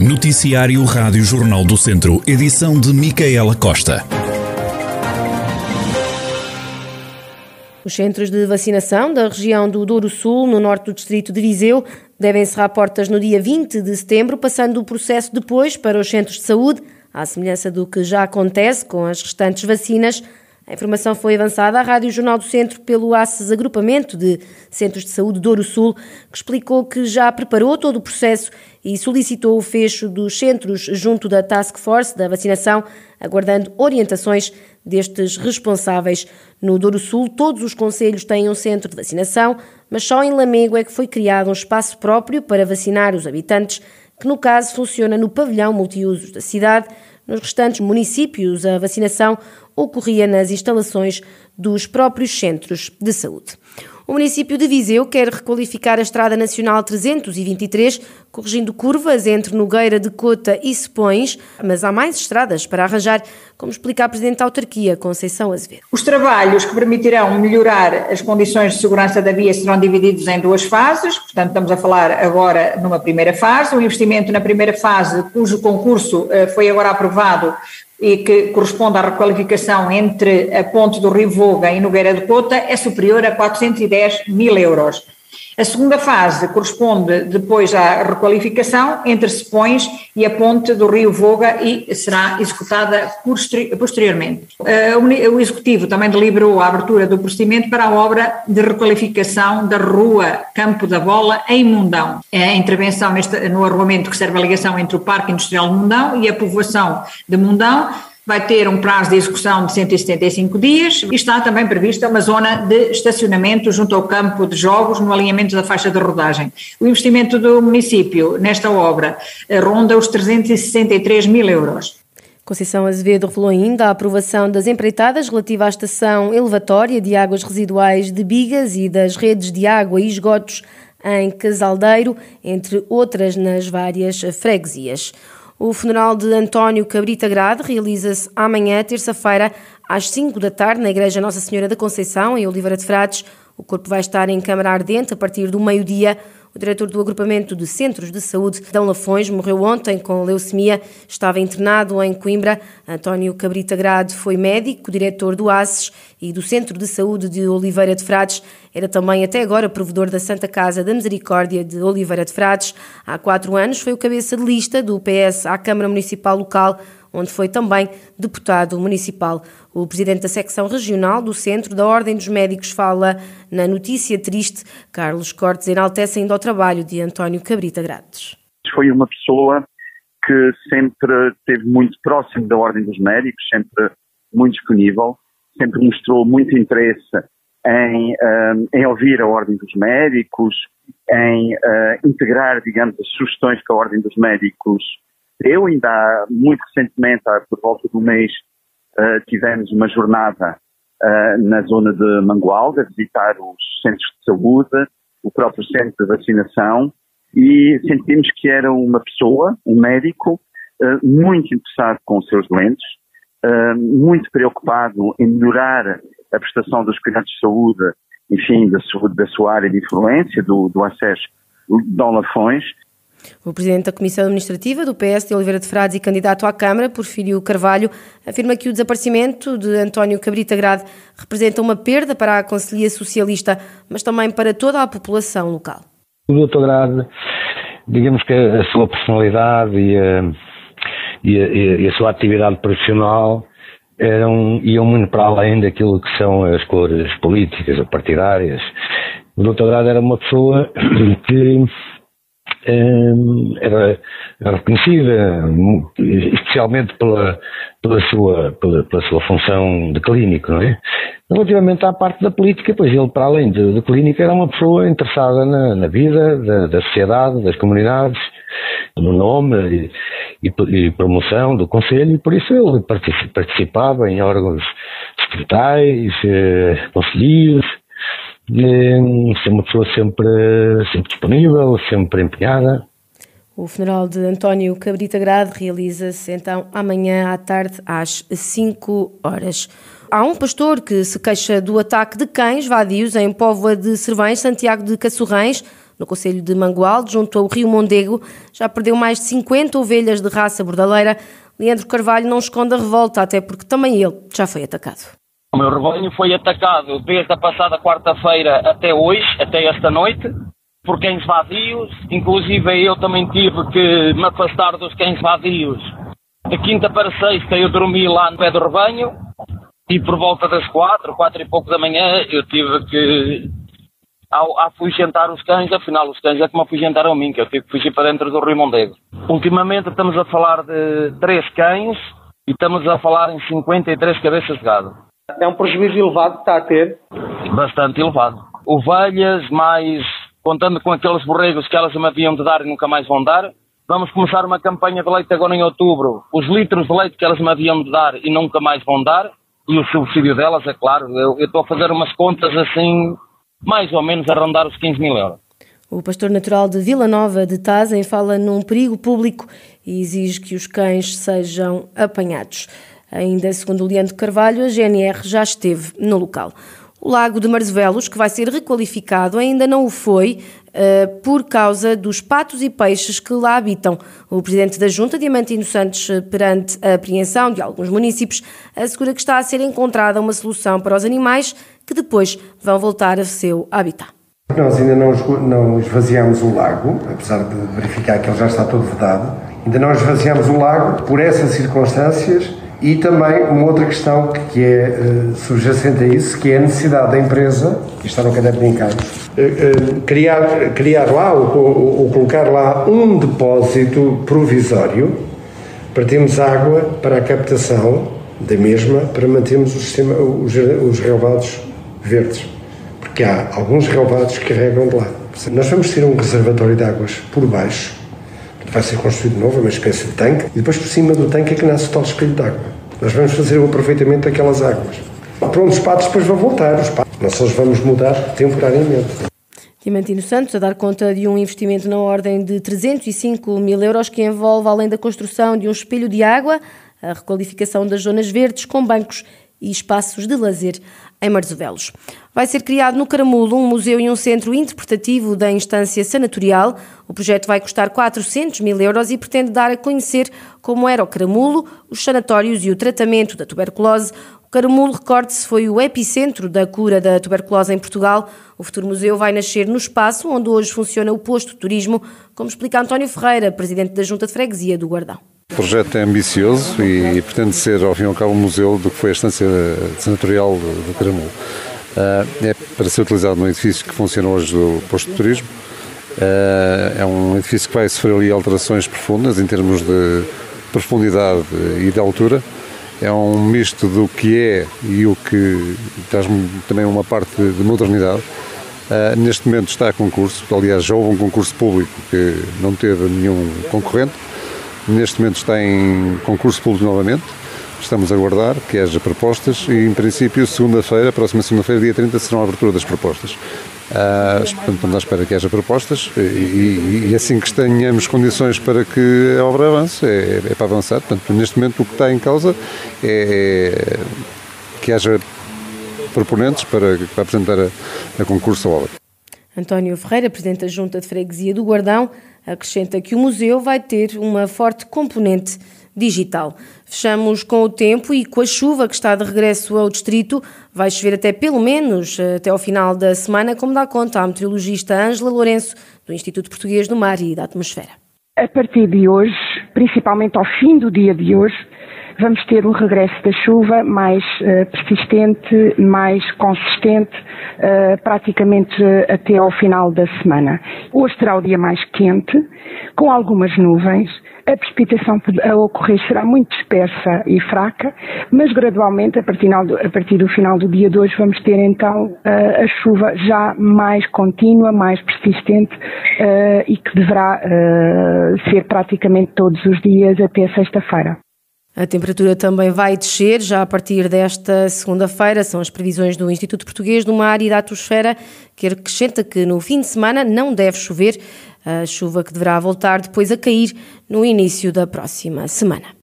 Noticiário Rádio Jornal do Centro, edição de Micaela Costa. Os centros de vacinação da região do Douro Sul, no norte do distrito de Viseu, devem encerrar portas no dia 20 de setembro, passando o processo depois para os centros de saúde, à semelhança do que já acontece com as restantes vacinas. A informação foi avançada à Rádio Jornal do Centro pelo ACES Agrupamento de Centros de Saúde Douro Sul, que explicou que já preparou todo o processo e solicitou o fecho dos centros junto da Task Force da vacinação, aguardando orientações destes responsáveis. No Douro Sul, todos os conselhos têm um centro de vacinação, mas só em Lamego é que foi criado um espaço próprio para vacinar os habitantes, que no caso funciona no pavilhão multiusos da cidade. Nos restantes municípios, a vacinação ocorria nas instalações dos próprios centros de saúde. O município de Viseu quer requalificar a Estrada Nacional 323, corrigindo curvas entre Nogueira de Cota e Sepões, mas há mais estradas para arranjar, como explica a Presidente da Autarquia, Conceição Azevedo. Os trabalhos que permitirão melhorar as condições de segurança da via serão divididos em duas fases, portanto estamos a falar agora numa primeira fase, o investimento na primeira fase, cujo concurso eh, foi agora aprovado, e que corresponde à requalificação entre a ponte do Rio Voga e Nogueira de Cota é superior a 410 mil euros. A segunda fase corresponde depois à requalificação entre Sepões e a ponte do Rio Voga e será executada posteriormente. Eh, o Executivo também deliberou a abertura do procedimento para a obra de requalificação da rua Campo da Bola em Mundão. A intervenção no arruamento que serve a ligação entre o Parque Industrial de Mundão e a povoação de Mundão vai ter um prazo de execução de 175 dias e está também prevista uma zona de estacionamento junto ao campo de jogos no alinhamento da faixa de rodagem. O investimento do município nesta obra eh, ronda os 363 mil euros. Conceição Azevedo revelou ainda a aprovação das empreitadas relativa à estação elevatória de águas residuais de Bigas e das redes de água e esgotos em Casaldeiro, entre outras nas várias freguesias. O funeral de António Cabrita Grade realiza-se amanhã, terça-feira, às 5 da tarde, na Igreja Nossa Senhora da Conceição, em Oliveira de Frades. O corpo vai estar em câmara ardente a partir do meio-dia. O diretor do agrupamento de Centros de Saúde, Dão Lafões, morreu ontem com leucemia. Estava internado em Coimbra. António Cabrita Grade foi médico, diretor do ASES e do Centro de Saúde de Oliveira de Frades. Era também até agora provedor da Santa Casa da Misericórdia de Oliveira de Frades. Há quatro anos foi o cabeça de lista do PS à Câmara Municipal Local onde foi também deputado municipal. O presidente da secção regional do Centro da Ordem dos Médicos fala na notícia triste. Carlos Cortes enaltece ainda o trabalho de António Cabrita Grades. Foi uma pessoa que sempre esteve muito próximo da Ordem dos Médicos, sempre muito disponível, sempre mostrou muito interesse em, um, em ouvir a Ordem dos Médicos, em uh, integrar, digamos, as sugestões que a Ordem dos Médicos eu ainda muito recentemente, por volta do mês, uh, tivemos uma jornada uh, na zona de Mangualda, visitar os centros de saúde, o próprio centro de vacinação, e sentimos que era uma pessoa, um médico, uh, muito interessado com os seus doentes, muito preocupado em melhorar a prestação dos cuidados de saúde, enfim, da sua, da sua área de influência, do, do acesso Dom Lafões, o presidente da Comissão Administrativa do PS de Oliveira de Frades e candidato à Câmara, Porfírio Carvalho, afirma que o desaparecimento de António Cabrita Grade representa uma perda para a Conselhia Socialista, mas também para toda a população local. O Dr. Grade, digamos que a sua personalidade e a, e a, e a sua atividade profissional eram, iam muito para além daquilo que são as cores políticas ou partidárias. O Dr. Grade era uma pessoa que era, era reconhecida, especialmente pela, pela, sua, pela, pela, sua função de clínico, não é? Relativamente à parte da política, pois ele, para além de, de era uma pessoa interessada na, na vida da, da, sociedade, das comunidades, no nome e, e, e, promoção do Conselho, e por isso ele participava em órgãos secretais, eh, conselheiros, ser uma pessoa sempre, sempre disponível, sempre empenhada. O funeral de António Cabrita Grade realiza-se então amanhã à tarde às 5 horas. Há um pastor que se queixa do ataque de cães vadios em Póvoa de Cervães, Santiago de Cassorrães. No Conselho de Mangualde, junto ao Rio Mondego, já perdeu mais de 50 ovelhas de raça bordaleira. Leandro Carvalho não esconde a revolta, até porque também ele já foi atacado. O meu rebanho foi atacado desde a passada quarta-feira até hoje, até esta noite, por cães vadios. Inclusive eu também tive que me afastar dos cães vadios. De quinta para sexta eu dormi lá no pé do rebanho e por volta das quatro, quatro e pouco da manhã eu tive que ao afugentar os cães, afinal os cães é que me afugentaram a mim, que eu tive que fugir para dentro do Rio Mondego. Ultimamente estamos a falar de três cães e estamos a falar em 53 cabeças de gado. É um prejuízo elevado que está a ter? Bastante elevado. Ovelhas, mais contando com aqueles borregos que elas me haviam de dar e nunca mais vão dar. Vamos começar uma campanha de leite agora em outubro. Os litros de leite que elas me haviam de dar e nunca mais vão dar. E o subsídio delas, é claro. Eu, eu estou a fazer umas contas assim, mais ou menos a rondar os 15 mil euros. O pastor natural de Vila Nova de Tazem fala num perigo público e exige que os cães sejam apanhados. Ainda segundo Leandro Carvalho, a GNR já esteve no local. O lago de Marzevelos, que vai ser requalificado, ainda não o foi uh, por causa dos patos e peixes que lá habitam. O presidente da Junta, Diamantino Santos, eh, perante a apreensão de alguns municípios, assegura que está a ser encontrada uma solução para os animais que depois vão voltar ao seu habitat. Nós ainda não, não esvaziamos o lago, apesar de verificar que ele já está todo vedado, ainda não esvaziamos o lago por essas circunstâncias e também uma outra questão que, é uh, subjacente a isso, que é a necessidade da empresa, que está no caderno de encargos, uh, uh, criar, criar lá ou, ou, ou, colocar lá um depósito provisório para termos água para a captação da mesma, para mantermos o sistema, os, os relevados verdes. Porque há alguns relevados que regam de lá. Nós vamos ter um reservatório de águas por baixo, vai ser construído de novo, uma espécie de tanque, e depois por cima do tanque é que nasce o tal espelho de água. Nós vamos fazer o aproveitamento daquelas águas. Pronto, os patos depois vão voltar, os patos. nós só os vamos mudar temporariamente. Diamantino Santos a dar conta de um investimento na ordem de 305 mil euros que envolve, além da construção de um espelho de água, a requalificação das zonas verdes com bancos e espaços de lazer em Marzovelos. Vai ser criado no Caramulo um museu e um centro interpretativo da instância sanatorial. O projeto vai custar 400 mil euros e pretende dar a conhecer como era o Caramulo, os sanatórios e o tratamento da tuberculose. O Caramulo, recorde-se, foi o epicentro da cura da tuberculose em Portugal. O futuro museu vai nascer no espaço onde hoje funciona o posto de turismo, como explica António Ferreira, presidente da Junta de Freguesia do Guardão. O projeto é ambicioso e pretende ser, ao fim e ao cabo, um museu do que foi a estância senatorial do Caramulo. Uh, é para ser utilizado num edifício que funciona hoje do posto de turismo. Uh, é um edifício que vai sofrer ali alterações profundas em termos de profundidade e de altura. É um misto do que é e o que traz também uma parte de modernidade. Uh, neste momento está a concurso, aliás já houve um concurso público que não teve nenhum concorrente Neste momento está em concurso público novamente. Estamos a aguardar que haja propostas e, em princípio, segunda-feira, próxima segunda-feira, dia 30, serão a abertura das propostas. Uh, estamos à espera que haja propostas e, e, e, assim que tenhamos condições para que a obra avance, é, é para avançar. Portanto, neste momento o que está em causa é que haja proponentes para, para apresentar a, a concurso a obra. António Ferreira, Presidente da Junta de Freguesia do Guardão, acrescenta que o museu vai ter uma forte componente digital. Fechamos com o tempo e com a chuva que está de regresso ao distrito. Vai chover até pelo menos até ao final da semana, como dá conta a meteorologista Ângela Lourenço, do Instituto Português do Mar e da Atmosfera. A partir de hoje, principalmente ao fim do dia de hoje, vamos ter um regresso da chuva mais uh, persistente, mais consistente, uh, praticamente uh, até ao final da semana. Hoje será o dia mais quente, com algumas nuvens. A precipitação a ocorrer será muito dispersa e fraca, mas gradualmente, a partir do final do dia de hoje, vamos ter então a chuva já mais contínua, mais persistente e que deverá ser praticamente todos os dias até sexta-feira. A temperatura também vai descer já a partir desta segunda-feira. São as previsões do Instituto Português do Mar e da Atmosfera, que acrescenta que no fim de semana não deve chover. A chuva que deverá voltar depois a cair no início da próxima semana.